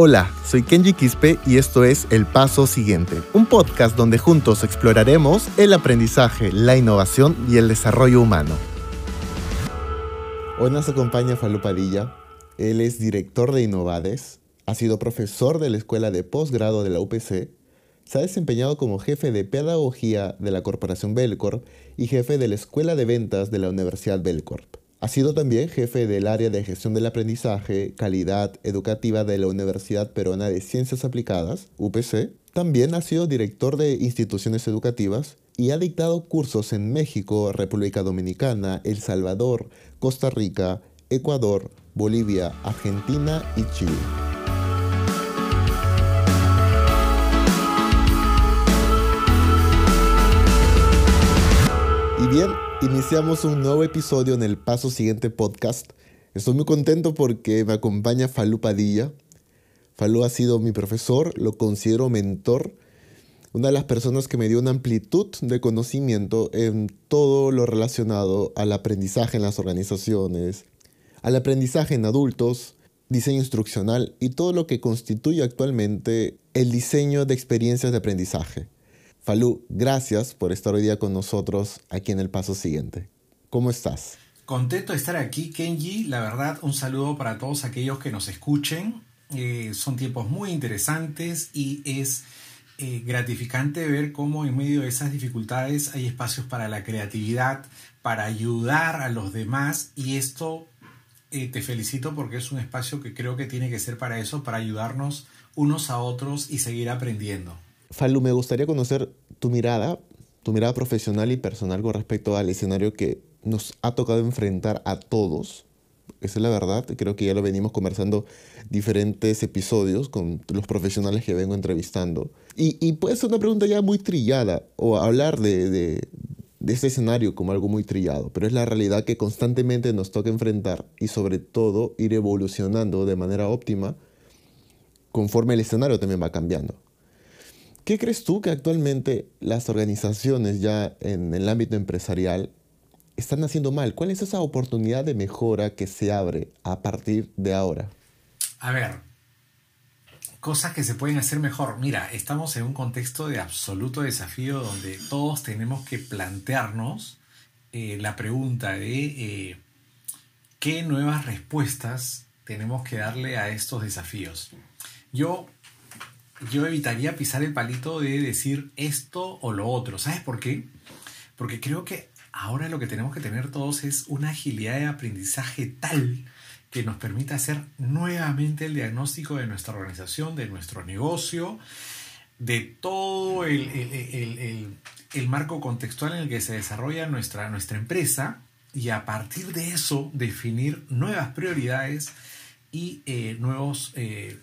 Hola, soy Kenji Quispe y esto es El Paso Siguiente, un podcast donde juntos exploraremos el aprendizaje, la innovación y el desarrollo humano. Hoy nos acompaña Falú Padilla. Él es director de Innovades, ha sido profesor de la Escuela de Postgrado de la UPC, se ha desempeñado como jefe de Pedagogía de la Corporación Belcorp y jefe de la Escuela de Ventas de la Universidad Belcorp. Ha sido también jefe del área de gestión del aprendizaje, calidad educativa de la Universidad Peruana de Ciencias Aplicadas, UPC. También ha sido director de instituciones educativas y ha dictado cursos en México, República Dominicana, El Salvador, Costa Rica, Ecuador, Bolivia, Argentina y Chile. Iniciamos un nuevo episodio en el Paso Siguiente Podcast. Estoy muy contento porque me acompaña Falú Padilla. Falú ha sido mi profesor, lo considero mentor, una de las personas que me dio una amplitud de conocimiento en todo lo relacionado al aprendizaje en las organizaciones, al aprendizaje en adultos, diseño instruccional y todo lo que constituye actualmente el diseño de experiencias de aprendizaje. Falú, gracias por estar hoy día con nosotros aquí en el paso siguiente. ¿Cómo estás? Contento de estar aquí, Kenji. La verdad, un saludo para todos aquellos que nos escuchen. Eh, son tiempos muy interesantes y es eh, gratificante ver cómo en medio de esas dificultades hay espacios para la creatividad, para ayudar a los demás y esto eh, te felicito porque es un espacio que creo que tiene que ser para eso, para ayudarnos unos a otros y seguir aprendiendo. Falu, me gustaría conocer tu mirada, tu mirada profesional y personal con respecto al escenario que nos ha tocado enfrentar a todos. Esa es la verdad, creo que ya lo venimos conversando diferentes episodios con los profesionales que vengo entrevistando. Y, puede ser una pregunta ya muy trillada o hablar de, de, de este escenario como algo muy trillado, pero es la realidad que constantemente nos toca enfrentar y sobre todo ir evolucionando de manera óptima conforme el escenario también va cambiando. ¿Qué crees tú que actualmente las organizaciones ya en el ámbito empresarial están haciendo mal? ¿Cuál es esa oportunidad de mejora que se abre a partir de ahora? A ver, cosas que se pueden hacer mejor. Mira, estamos en un contexto de absoluto desafío donde todos tenemos que plantearnos eh, la pregunta de eh, qué nuevas respuestas tenemos que darle a estos desafíos. Yo yo evitaría pisar el palito de decir esto o lo otro. ¿Sabes por qué? Porque creo que ahora lo que tenemos que tener todos es una agilidad de aprendizaje tal que nos permita hacer nuevamente el diagnóstico de nuestra organización, de nuestro negocio, de todo el, marco contextual en el que se desarrolla nuestra, nuestra empresa y a partir de eso definir nuevas prioridades y eh, nuevos eh,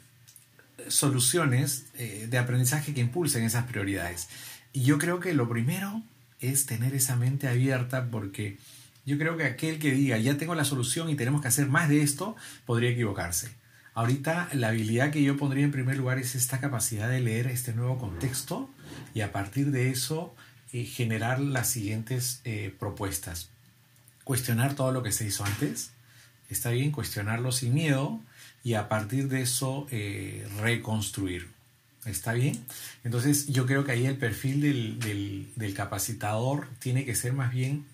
soluciones eh, de aprendizaje que impulsen esas prioridades. Y yo creo que lo primero es tener esa mente abierta porque yo creo que aquel que diga ya tengo la solución y tenemos que hacer más de esto, podría equivocarse. Ahorita la habilidad que yo pondría en primer lugar es esta capacidad de leer este nuevo contexto y a partir de eso eh, generar las siguientes eh, propuestas. Cuestionar todo lo que se hizo antes. Está bien cuestionarlo sin miedo y a partir de eso eh, reconstruir. ¿Está bien? Entonces yo creo que ahí el perfil del, capacitador tiene que ser más bien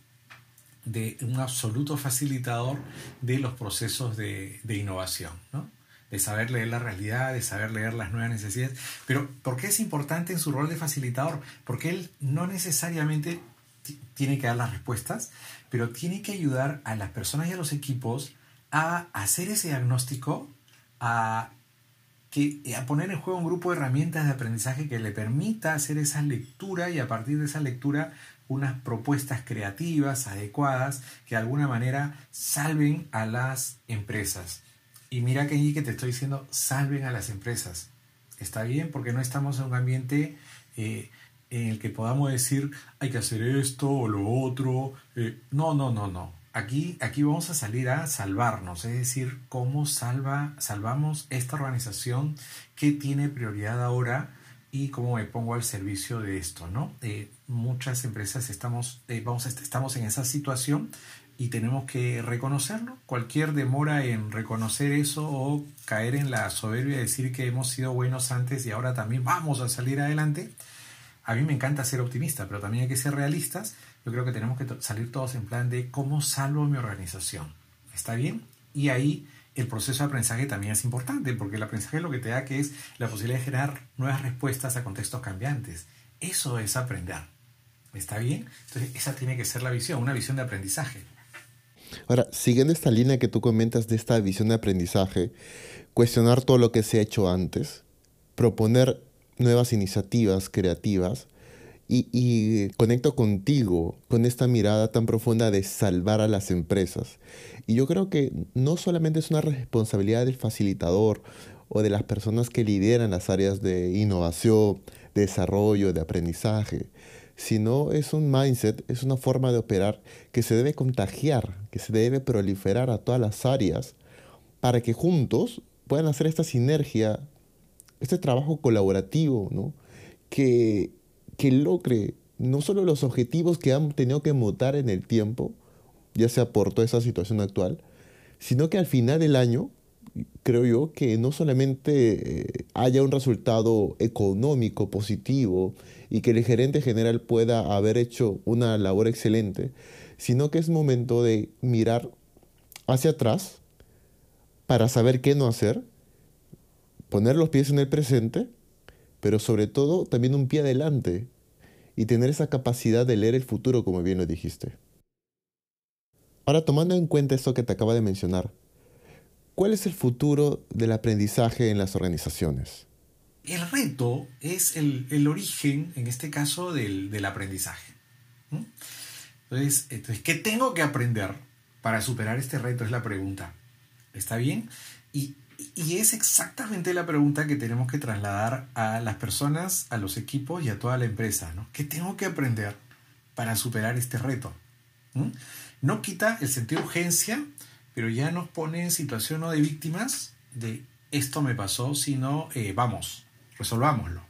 de un absoluto facilitador de los procesos de, innovación, ¿no? de saber leer la realidad, de saber leer las nuevas necesidades. Pero ¿por qué es importante en su rol de facilitador? Porque él no necesariamente tiene que dar las respuestas, pero tiene que ayudar a las personas y a los equipos a hacer ese diagnóstico a, que, a poner en juego un grupo de herramientas de aprendizaje que le permita hacer esa lectura y a partir de esa lectura unas propuestas creativas, adecuadas, que de alguna manera salven a las empresas. Y mira que que te estoy diciendo, salven a las empresas. Está bien porque no estamos en un ambiente eh, en el que podamos decir hay que hacer esto o lo otro. Eh, no, no, no, no. Aquí, aquí vamos a salir a salvarnos, es decir, cómo salva, salvamos esta organización, qué tiene prioridad ahora y cómo me pongo al servicio de esto, ¿no? Eh, muchas empresas estamos, eh, vamos estamos en esa situación y tenemos que reconocerlo. Cualquier demora en reconocer eso o caer en la soberbia de decir que hemos sido buenos antes y ahora también vamos a salir adelante. A mí me encanta ser optimista, pero también hay que ser realistas. Yo creo que tenemos que salir todos en plan de cómo salvo mi organización. ¿Está bien? Y ahí el proceso de aprendizaje también es importante, porque el aprendizaje lo que te da que es la posibilidad de generar nuevas respuestas a contextos cambiantes. Eso es aprender. ¿Está bien? Entonces, esa tiene que ser la visión, una visión de aprendizaje. Ahora, siguiendo esta línea que tú comentas de esta visión de aprendizaje, cuestionar todo lo que se ha hecho antes, proponer nuevas iniciativas creativas y, y, conecto contigo con esta mirada tan profunda de salvar a las empresas. Y yo creo que no solamente es una responsabilidad del facilitador o de las personas que lideran las áreas de innovación, desarrollo, de aprendizaje, sino es un mindset, es una forma de operar que se debe contagiar, que se debe proliferar a todas las áreas para que juntos puedan hacer esta sinergia, este trabajo colaborativo, ¿no? que, que logre no solo los objetivos que han tenido que mutar en el tiempo, ya sea por toda esa situación actual, sino que al final del año creo yo que no solamente eh, haya un resultado económico positivo y que el gerente general pueda haber hecho una labor excelente, sino que es momento de mirar hacia atrás para saber qué no hacer, poner los pies en el presente, pero sobre todo también un pie adelante y tener esa capacidad de leer el futuro, como bien lo dijiste. Ahora, tomando en cuenta esto que te acaba de mencionar, ¿Cuál es el futuro del aprendizaje en las organizaciones? El reto es el, origen, en este caso, del, aprendizaje. Entonces, entonces, ¿qué tengo que aprender para superar este reto? Es la pregunta. ¿Está bien? Y, y es exactamente la pregunta que tenemos que trasladar a las personas, a los equipos y a toda la empresa. ¿no? ¿Qué tengo que aprender para superar este reto? No quita el sentido de urgencia, pero ya nos pone en situación no de víctimas de esto me pasó, sino eh, vamos, resolvámoslo.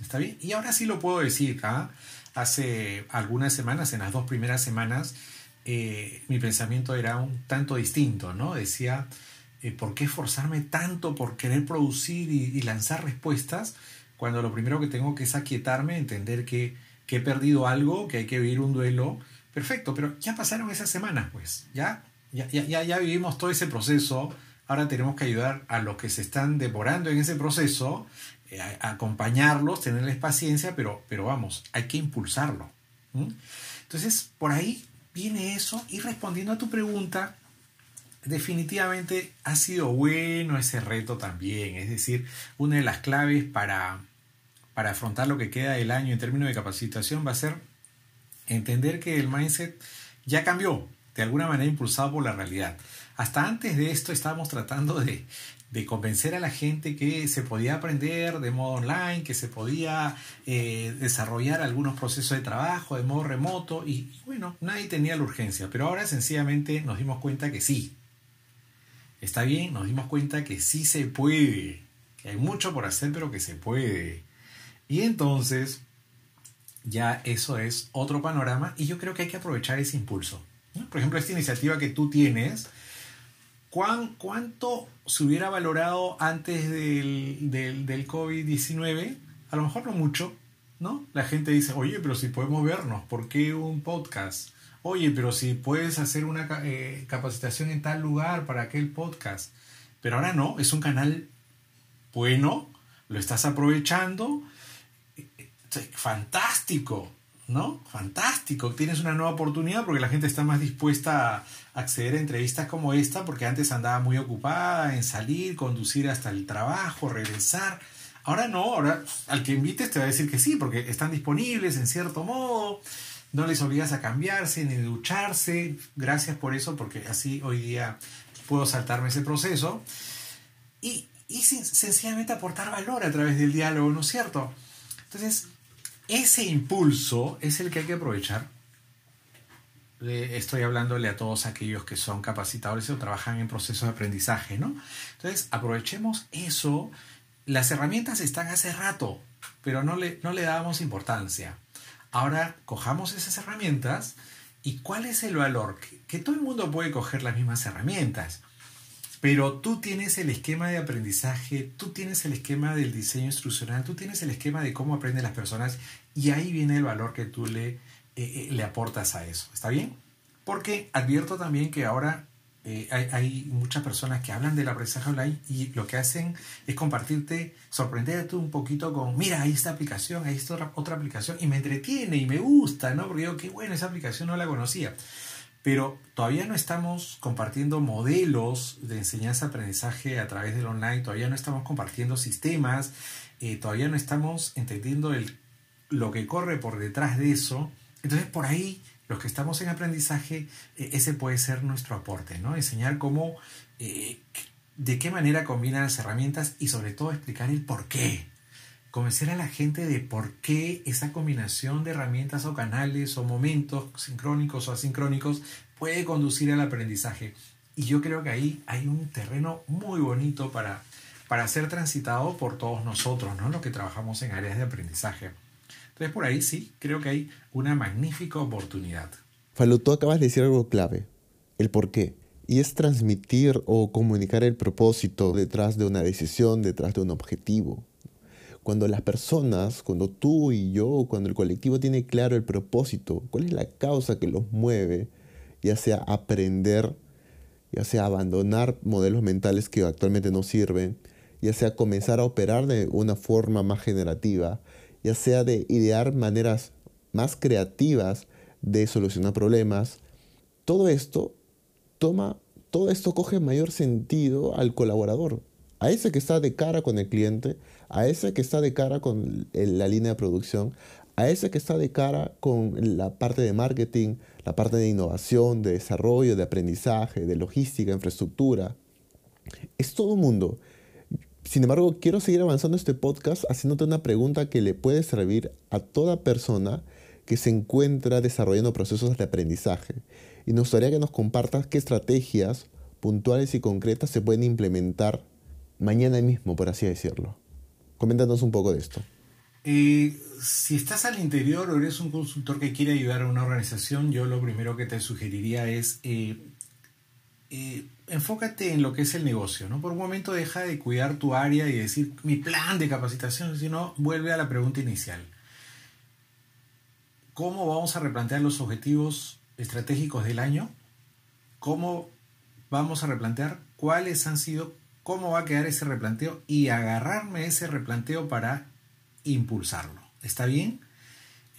¿Está bien? Y ahora sí lo puedo decir. ¿ah? Hace algunas semanas, en las dos primeras semanas, eh, mi pensamiento era un tanto distinto, ¿no? Decía, ¿por qué esforzarme tanto por querer producir y, lanzar respuestas cuando lo primero que tengo que es aquietarme, entender que, he perdido algo, que hay que vivir un duelo? Perfecto, pero ya pasaron esas semanas, pues, ya ya, ya, ya vivimos todo ese proceso, ahora tenemos que ayudar a los que se están demorando en ese proceso, eh, acompañarlos, tenerles paciencia, pero, pero vamos, hay que impulsarlo. Entonces, por ahí viene eso y respondiendo a tu pregunta, definitivamente ha sido bueno ese reto también, es decir, una de las claves para, para afrontar lo que queda del año en términos de capacitación va a ser entender que el mindset ya cambió, de alguna manera impulsado por la realidad. Hasta antes de esto estábamos tratando de, convencer a la gente que se podía aprender de modo online, que se podía eh, desarrollar algunos procesos de trabajo de modo remoto y bueno, nadie tenía la urgencia, pero ahora sencillamente nos dimos cuenta que sí. Está bien, nos dimos cuenta que sí se puede, que hay mucho por hacer, pero que se puede. Y entonces ya eso es otro panorama y yo creo que hay que aprovechar ese impulso. Por ejemplo, esta iniciativa que tú tienes, ¿cuánto se hubiera valorado antes del, del, COVID-19? A lo mejor no mucho, ¿no? La gente dice, oye, pero si podemos vernos, ¿por qué un podcast? Oye, pero si puedes hacer una eh, capacitación en tal lugar para aquel podcast. Pero ahora no, es un canal bueno, lo estás aprovechando. Eh, eh, fantástico. ¿no? Fantástico, tienes una nueva oportunidad porque la gente está más dispuesta a acceder a entrevistas como esta porque antes andaba muy ocupada en salir, conducir hasta el trabajo, regresar. Ahora no, ahora al que invites te va a decir que sí porque están disponibles en cierto modo, no les obligas a cambiarse ni ducharse. Gracias por eso porque así hoy día puedo saltarme ese proceso. Y, y sencillamente aportar valor a través del diálogo, ¿no es cierto? Entonces, ese impulso es el que hay que aprovechar. Estoy hablándole a todos aquellos que son capacitadores o trabajan en procesos de aprendizaje, ¿no? Entonces, aprovechemos eso. Las herramientas están hace rato, pero no le, no le dábamos importancia. Ahora, cojamos esas herramientas ¿Y cuál es el valor? Que, todo el mundo puede coger las mismas herramientas, pero tú tienes el esquema de aprendizaje, tú tienes el esquema del diseño instruccional, tú tienes el esquema de cómo aprenden las personas y ahí viene el valor que tú le, eh, eh, le aportas a eso. ¿Está bien? Porque advierto también que ahora eh, hay, muchas personas que hablan del aprendizaje online y lo que hacen es compartirte, sorprenderte un poquito con, mira, ahí esta aplicación, ahí está otra, otra aplicación y me entretiene y me gusta, ¿no? Porque digo, qué bueno, esa aplicación no la conocía. Pero todavía no estamos compartiendo modelos de enseñanza-aprendizaje a través del online, todavía no estamos compartiendo sistemas, eh, todavía no estamos entendiendo el, lo que corre por detrás de eso. Entonces por ahí los que estamos en aprendizaje, eh, ese puede ser nuestro aporte, ¿no? Enseñar cómo, eh, de qué manera combinan las herramientas y sobre todo explicar el por qué. Convencer a la gente de por qué esa combinación de herramientas o canales o momentos sincrónicos o asincrónicos puede conducir al aprendizaje. Y yo creo que ahí hay un terreno muy bonito para, para ser transitado por todos nosotros, ¿no? Los que trabajamos en áreas de aprendizaje. Entonces por ahí sí, creo que hay una magnífica oportunidad. Falú, tú acabas de decir algo clave, el por qué. Y es transmitir o comunicar el propósito detrás de una decisión, detrás de un objetivo. Cuando las personas, cuando tú y yo, cuando el colectivo tiene claro el propósito, cuál es la causa que los mueve, ya sea aprender, ya sea abandonar modelos mentales que actualmente no sirven, ya sea comenzar a operar de una forma más generativa, ya sea de idear maneras más creativas de solucionar problemas, todo esto toma, todo esto coge mayor sentido al colaborador, a ese que está de cara con el cliente, a ese que está de cara con la línea de producción, a ese que está de cara con la parte de marketing, la parte de innovación, de desarrollo, de aprendizaje, de logística, infraestructura. Es todo un mundo. Sin embargo, quiero seguir avanzando este podcast haciéndote una pregunta que le puede servir a toda persona que se encuentra desarrollando procesos de aprendizaje. Y nos gustaría que nos compartas qué estrategias puntuales y concretas se pueden implementar mañana mismo, por así decirlo. Coméntanos un poco de esto. Si estás al interior o eres un consultor que quiere ayudar a una organización, yo lo primero que te sugeriría es eh, eh, enfócate en lo que es el negocio, ¿no? Por un momento deja de cuidar tu área y decir mi plan de capacitación, sino vuelve a la pregunta inicial. ¿Cómo vamos a replantear los objetivos estratégicos del año? ¿Cómo vamos a replantear cuáles han sido, cómo va a quedar ese replanteo y agarrarme ese replanteo para impulsarlo? ¿Está bien?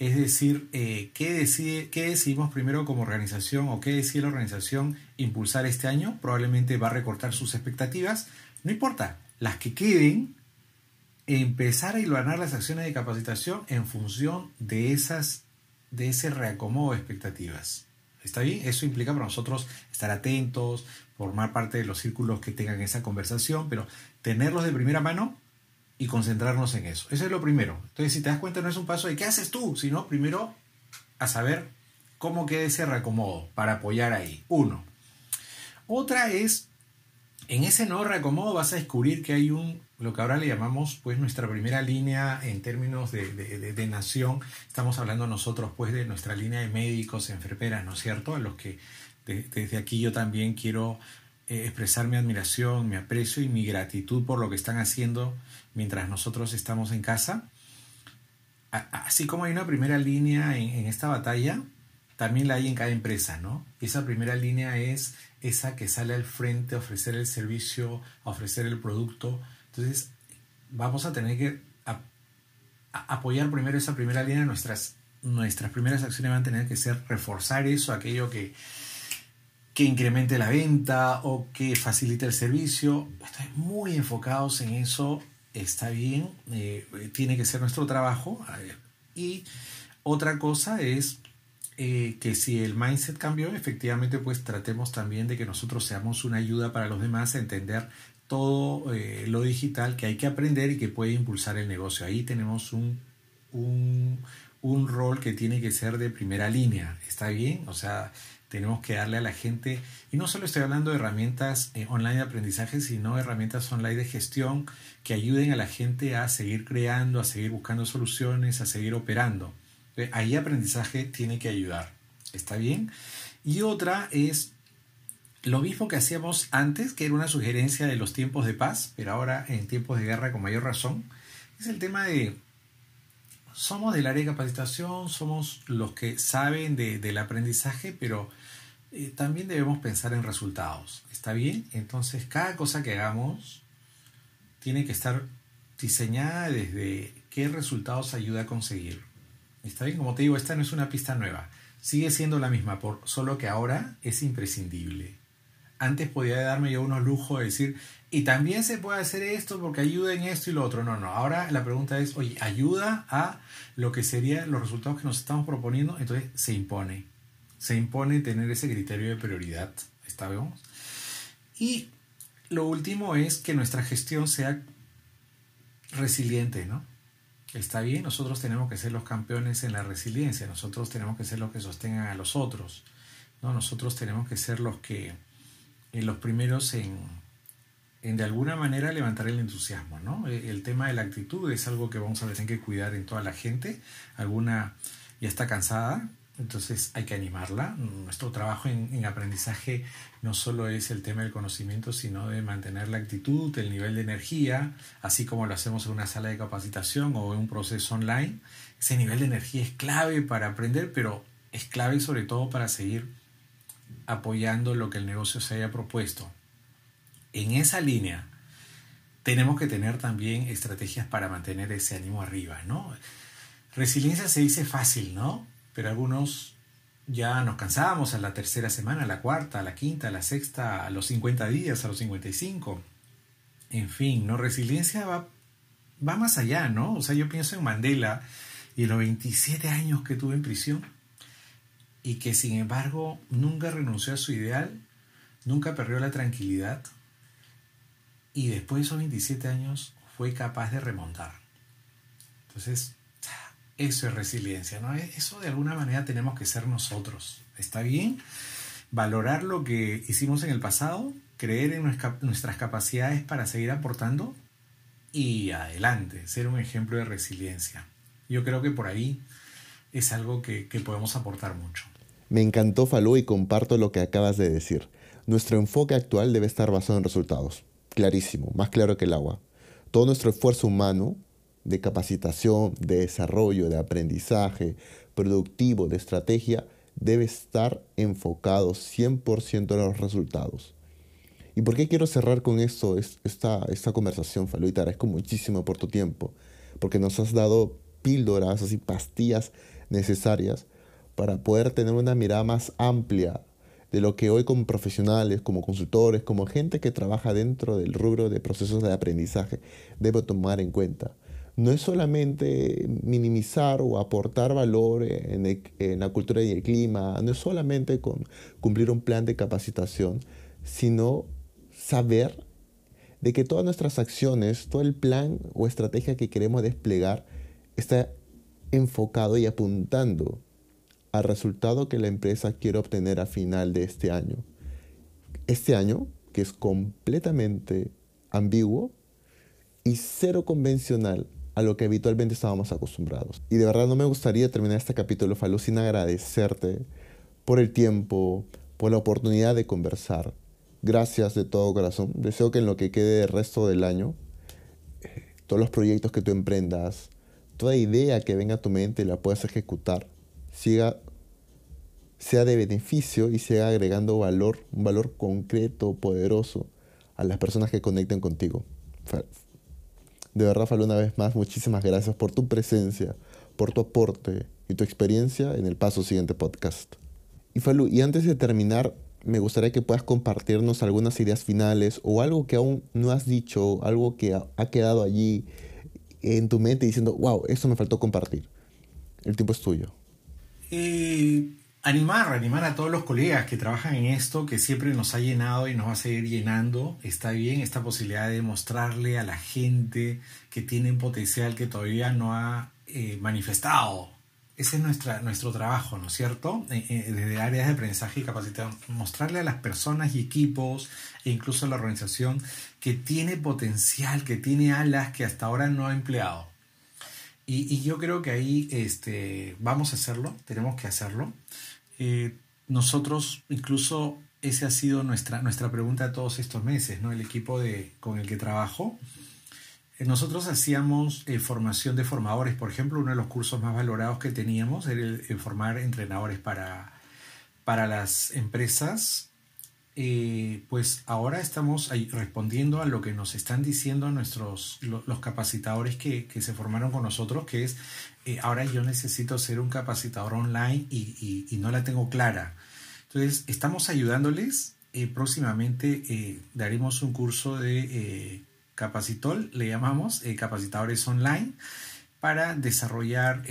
Es decir, eh, ¿qué, decide, ¿qué decidimos primero como organización o qué decide la organización impulsar este año? Probablemente va a recortar sus expectativas. No importa, las que queden, empezar a iluminar las acciones de capacitación en función de, esas, de ese reacomodo de expectativas. ¿Está bien? Eso implica para nosotros estar atentos, formar parte de los círculos que tengan esa conversación, pero tenerlos de primera mano y concentrarnos en eso. Eso es lo primero. Entonces, si te das cuenta, no es un paso de qué haces tú, sino primero a saber cómo queda ese reacomodo para apoyar ahí. Uno. Otra es, en ese nuevo reacomodo vas a descubrir que hay un, lo que ahora le llamamos, pues, nuestra primera línea en términos de, de, nación. Estamos hablando nosotros, pues, de nuestra línea de médicos, enfermeras, ¿no es cierto? A los que desde aquí yo también quiero eh, expresar mi admiración, mi aprecio y mi gratitud por lo que están haciendo mientras nosotros estamos en casa. Así como hay una primera línea en, esta batalla, también la hay en cada empresa, ¿no? Esa primera línea es esa que sale al frente a ofrecer el servicio, a ofrecer el producto. Entonces, vamos a tener que apoyar primero esa primera línea. Nuestras, nuestras primeras acciones van a tener que ser reforzar eso, aquello que, que incremente la venta o que facilite el servicio. Estamos muy enfocados en eso está bien, eh, tiene que ser nuestro trabajo. Y otra cosa es eh, que si el mindset cambió, efectivamente, pues tratemos también de que nosotros seamos una ayuda para los demás a entender todo eh, lo digital que hay que aprender y que puede impulsar el negocio. Ahí tenemos un, un, un rol que tiene que ser de primera línea. ¿Está bien? O sea, tenemos que darle a la gente, y no solo estoy hablando de herramientas eh, online de aprendizaje, sino herramientas online de gestión que ayuden a la gente a seguir creando, a seguir buscando soluciones, a seguir operando. Ahí aprendizaje tiene que ayudar. ¿Está bien? Y otra es lo mismo que hacíamos antes, que era una sugerencia de los tiempos de paz, pero ahora en tiempos de guerra con mayor razón, es el tema de somos del área de capacitación, somos los que saben del aprendizaje, pero eh, también debemos pensar en resultados. ¿Está bien? Entonces, cada cosa que hagamos tiene que estar diseñada desde qué resultados ayuda a conseguir. ¿Está bien? Como te digo, esta no es una pista nueva. Sigue siendo la misma, por, solo que ahora es imprescindible. Antes podía darme yo unos lujos de decir, y también se puede hacer esto porque ayuda en esto y lo otro. No, no. Ahora la pregunta es, oye, ayuda a lo que serían los resultados que nos estamos proponiendo. Entonces se impone. Se impone tener ese criterio de prioridad. ¿Está bien? Y lo último es que nuestra gestión sea resiliente, ¿no? Está bien, nosotros tenemos que ser los campeones en la resiliencia, nosotros tenemos que ser los que sostengan a los otros, ¿no? Nosotros tenemos que ser los que, en los primeros en, en de alguna manera levantar el entusiasmo, ¿no? E, el tema de la actitud es algo que vamos a tener que cuidar en toda la gente. Alguna ya está cansada, entonces hay que animarla. Nuestro trabajo en, aprendizaje no solo es el tema del conocimiento, sino de mantener la actitud, el nivel de energía, así como lo hacemos en una sala de capacitación o en un proceso online. Ese nivel de energía es clave para aprender, pero es clave sobre todo para seguir apoyando lo que el negocio se haya propuesto en esa línea tenemos que tener también estrategias para mantener ese ánimo arriba, ¿no? Resiliencia se dice fácil, ¿no? Pero algunos ya nos cansábamos a la tercera semana, a la cuarta, a la quinta, a la sexta, a los 50 días, a los 55. En fin, ¿no? Resiliencia va, va más allá, ¿no? O sea, yo pienso en Mandela y los 27 años que tuve en prisión y que sin embargo nunca renunció a su ideal, nunca perdió la tranquilidad, y después de esos 27 años fue capaz de remontar. Entonces, eso es resiliencia, ¿no? Eso de alguna manera tenemos que ser nosotros. ¿Está bien? Valorar lo que hicimos en el pasado, creer en nuestras capacidades para seguir aportando y adelante, ser un ejemplo de resiliencia. Yo creo que por ahí es algo que, que podemos aportar mucho. Me encantó Falú y comparto lo que acabas de decir. Nuestro enfoque actual debe estar basado en resultados clarísimo, más claro que el agua. Todo nuestro esfuerzo humano de capacitación, de desarrollo, de aprendizaje, productivo, de estrategia, debe estar enfocado 100% en los resultados. ¿Y por qué quiero cerrar con esto, esta, esta conversación, Falú? Y te agradezco muchísimo por tu tiempo, porque nos has dado píldoras, así pastillas necesarias para poder tener una mirada más amplia de lo que hoy como profesionales, como consultores, como gente que trabaja dentro del rubro de procesos de aprendizaje, debo tomar en cuenta. No es solamente minimizar o aportar valor en, la cultura y el clima, no es solamente con cumplir un plan de capacitación, sino saber de que todas nuestras acciones, todo el plan o estrategia que queremos desplegar está enfocado y apuntando al resultado que la empresa quiere obtener a final de este año. Este año, que es completamente ambiguo y cero convencional a lo que habitualmente estábamos acostumbrados. Y de verdad no me gustaría terminar este capítulo, Falú, sin agradecerte por el tiempo, por la oportunidad de conversar. Gracias de todo corazón. Deseo que en lo que quede del resto del año, todos los proyectos que tú emprendas, toda idea que venga a tu mente la puedas ejecutar siga, sea de beneficio y siga agregando valor, un valor concreto, poderoso a las personas que conecten contigo. De verdad, Falú, una vez más, muchísimas gracias por tu presencia, por tu aporte y tu experiencia en el Paso Siguiente Podcast. Y Falú, y antes de terminar, me gustaría que puedas compartirnos algunas ideas finales o algo que aún no has dicho, algo que ha quedado allí en tu mente diciendo, wow, esto me faltó compartir. El tiempo es tuyo. Eh, animar, animar a todos los colegas que trabajan en esto, que siempre nos ha llenado y nos va a seguir llenando. Está bien esta posibilidad de mostrarle a la gente que tienen potencial que todavía no ha eh, manifestado. Ese es nuestra, nuestro trabajo, ¿no es cierto? Eh, desde áreas de aprendizaje y capacitación, mostrarle a las personas y equipos e incluso a la organización que tiene potencial, que tiene alas que hasta ahora no ha empleado. Y, yo creo que ahí este, vamos a hacerlo, tenemos que hacerlo. Eh, nosotros, incluso esa ha sido nuestra, nuestra pregunta todos estos meses, ¿no? El equipo de, con el que trabajo. Eh, nosotros hacíamos eh, formación de formadores, por ejemplo, uno de los cursos más valorados que teníamos era formar entrenadores para, para las empresas. Pues ahora estamos respondiendo a lo que nos están diciendo nuestros los capacitadores que, que, se formaron con nosotros, que es ahora yo necesito ser un capacitador online y, y no la tengo clara. Entonces, estamos ayudándoles. Eh, próximamente eh, daremos un curso de eh, Capacitol, le llamamos, capacitadores online, para desarrollar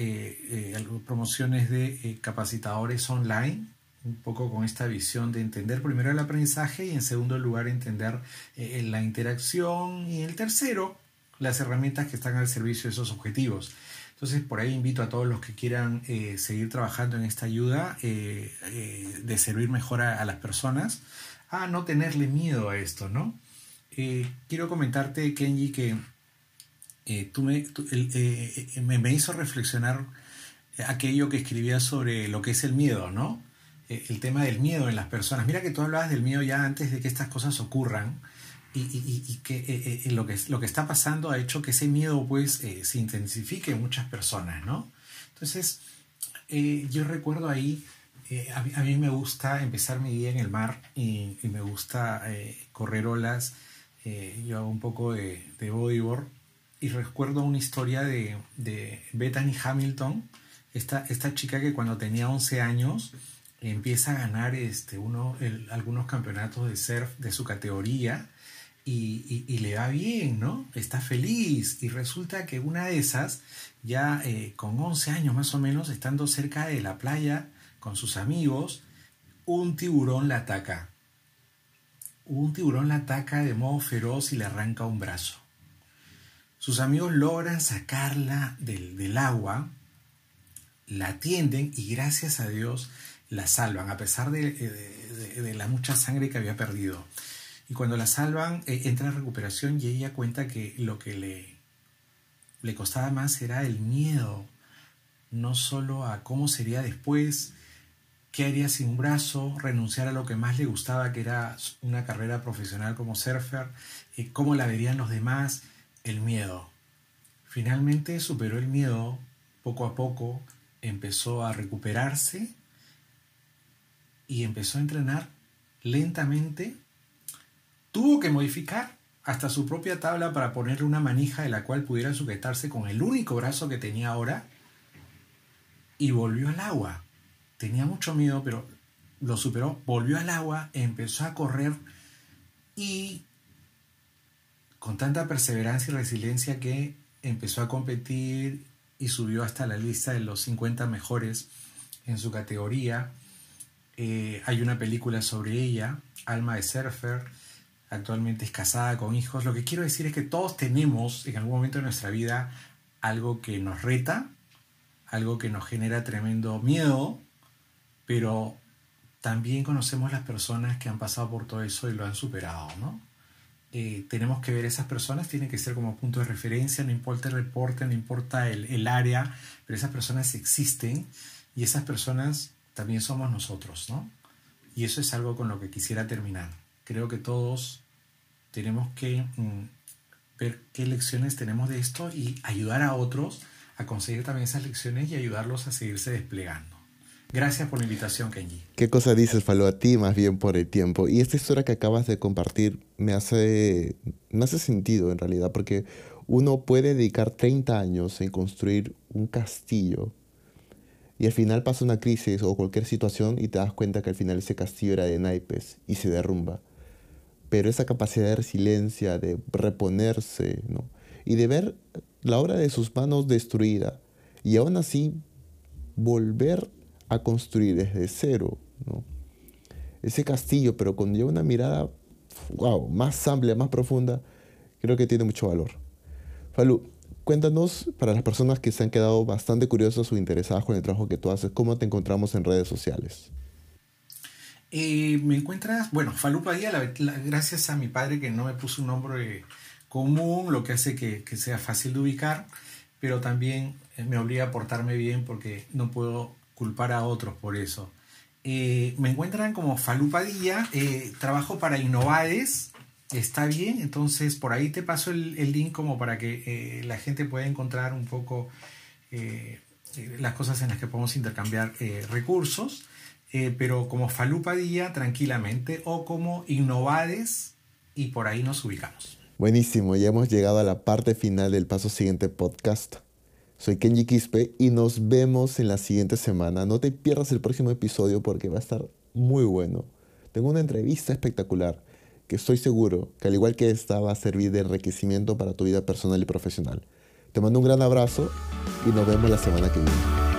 promociones de capacitadores online, un poco con esta visión de entender primero el aprendizaje y en segundo lugar entender la interacción y en tercero las herramientas que están al servicio de esos objetivos. Entonces, por ahí invito a todos los que quieran eh, seguir trabajando en esta ayuda, eh, eh, de servir mejor a, las personas, a no tenerle miedo a esto, ¿no? quiero comentarte, Kenji, que tú, me, me, hizo reflexionar aquello que escribía sobre lo que es el miedo, ¿no? El tema del miedo en las personas. Mira que tú hablabas del miedo ya antes de que estas cosas ocurran y, que eh, eh, lo que lo que está pasando ha hecho que ese miedo pues eh, se intensifique en muchas personas, ¿no? Entonces, yo recuerdo ahí, a mí, me gusta empezar mi día en el mar y, me gusta correr olas, yo hago un poco de, de, bodyboard y recuerdo una historia de, de Bethany Hamilton, esta, esta chica que cuando tenía 11 años empieza a ganar este, uno, algunos campeonatos de surf de su categoría y, le va bien, ¿no? Está feliz y resulta que una de esas, ya eh, con 11 años más o menos, estando cerca de la playa con sus amigos, un tiburón la ataca. Un tiburón la ataca de modo feroz y le arranca un brazo. Sus amigos logran sacarla del, agua, la atienden y gracias a Dios la salvan, a pesar de la mucha sangre que había perdido. Y cuando la salvan, eh, entra en recuperación y ella cuenta que lo que le, le costaba más era el miedo, no solo a cómo sería después, qué haría sin un brazo, renunciar a lo que más le gustaba, que era una carrera profesional como surfer, eh, cómo la verían los demás, el miedo. Finalmente superó el miedo, poco a poco empezó a recuperarse y empezó a entrenar lentamente Tuvo que modificar hasta su propia tabla para ponerle una manija de la cual pudiera sujetarse con el único brazo que tenía ahora y volvió al agua. Tenía mucho miedo, pero lo superó, volvió al agua, empezó a correr y con tanta perseverancia y resiliencia que empezó a competir y subió hasta la lista de los 50 mejores en su categoría. Eh, hay una película sobre ella, Alma de Surfer actualmente es casada con hijos. Lo que quiero decir es que todos tenemos en algún momento de nuestra vida algo que nos reta, algo que nos genera tremendo miedo, pero también conocemos las personas que han pasado por todo eso y lo han superado, ¿no? Eh, tenemos que ver esas personas, tienen que ser como punto de referencia, no importa el reporte, no importa el, el área, pero esas personas existen y esas personas también somos nosotros, ¿no? Y eso es algo con lo que quisiera terminar. Creo que todos tenemos que mm, ver qué lecciones tenemos de esto y ayudar a otros a conseguir también esas lecciones y ayudarlos a seguirse desplegando. Gracias por la invitación, Kenji. ¿Qué cosa dices, Falo? A ti más bien por el tiempo. Y esta historia que acabas de compartir me hace, me hace sentido en realidad, porque uno puede dedicar 30 años en construir un castillo y al final pasa una crisis o cualquier situación y te das cuenta que al final ese castillo era de naipes y se derrumba pero esa capacidad de resiliencia, de reponerse, ¿no? y de ver la obra de sus manos destruida, y aún así volver a construir desde cero, ¿no? ese castillo, pero con ya una mirada wow, más amplia, más profunda, creo que tiene mucho valor. Falú, cuéntanos para las personas que se han quedado bastante curiosas o interesadas con el trabajo que tú haces, ¿cómo te encontramos en redes sociales? Eh, me encuentras, bueno, Falupa Díaz, gracias a mi padre que no me puso un nombre común, lo que hace que, sea fácil de ubicar, pero también eh, me obliga a portarme bien porque no puedo culpar a otros por eso. Eh, me encuentran como Falupadilla, eh, trabajo para Innovades, está bien, entonces por ahí te paso el, link como para que eh, la gente pueda encontrar un poco las cosas en las que podemos intercambiar recursos, pero como Falupadilla tranquilamente o como Innovades y por ahí nos ubicamos. Buenísimo, ya hemos llegado a la parte final del paso siguiente podcast. Soy Kenji Quispe y nos vemos en la siguiente semana. No te pierdas el próximo episodio porque va a estar muy bueno. Tengo una entrevista espectacular que estoy seguro que al igual que esta va a servir de enriquecimiento para tu vida personal y profesional. Te mando un gran abrazo y nos vemos la semana que viene.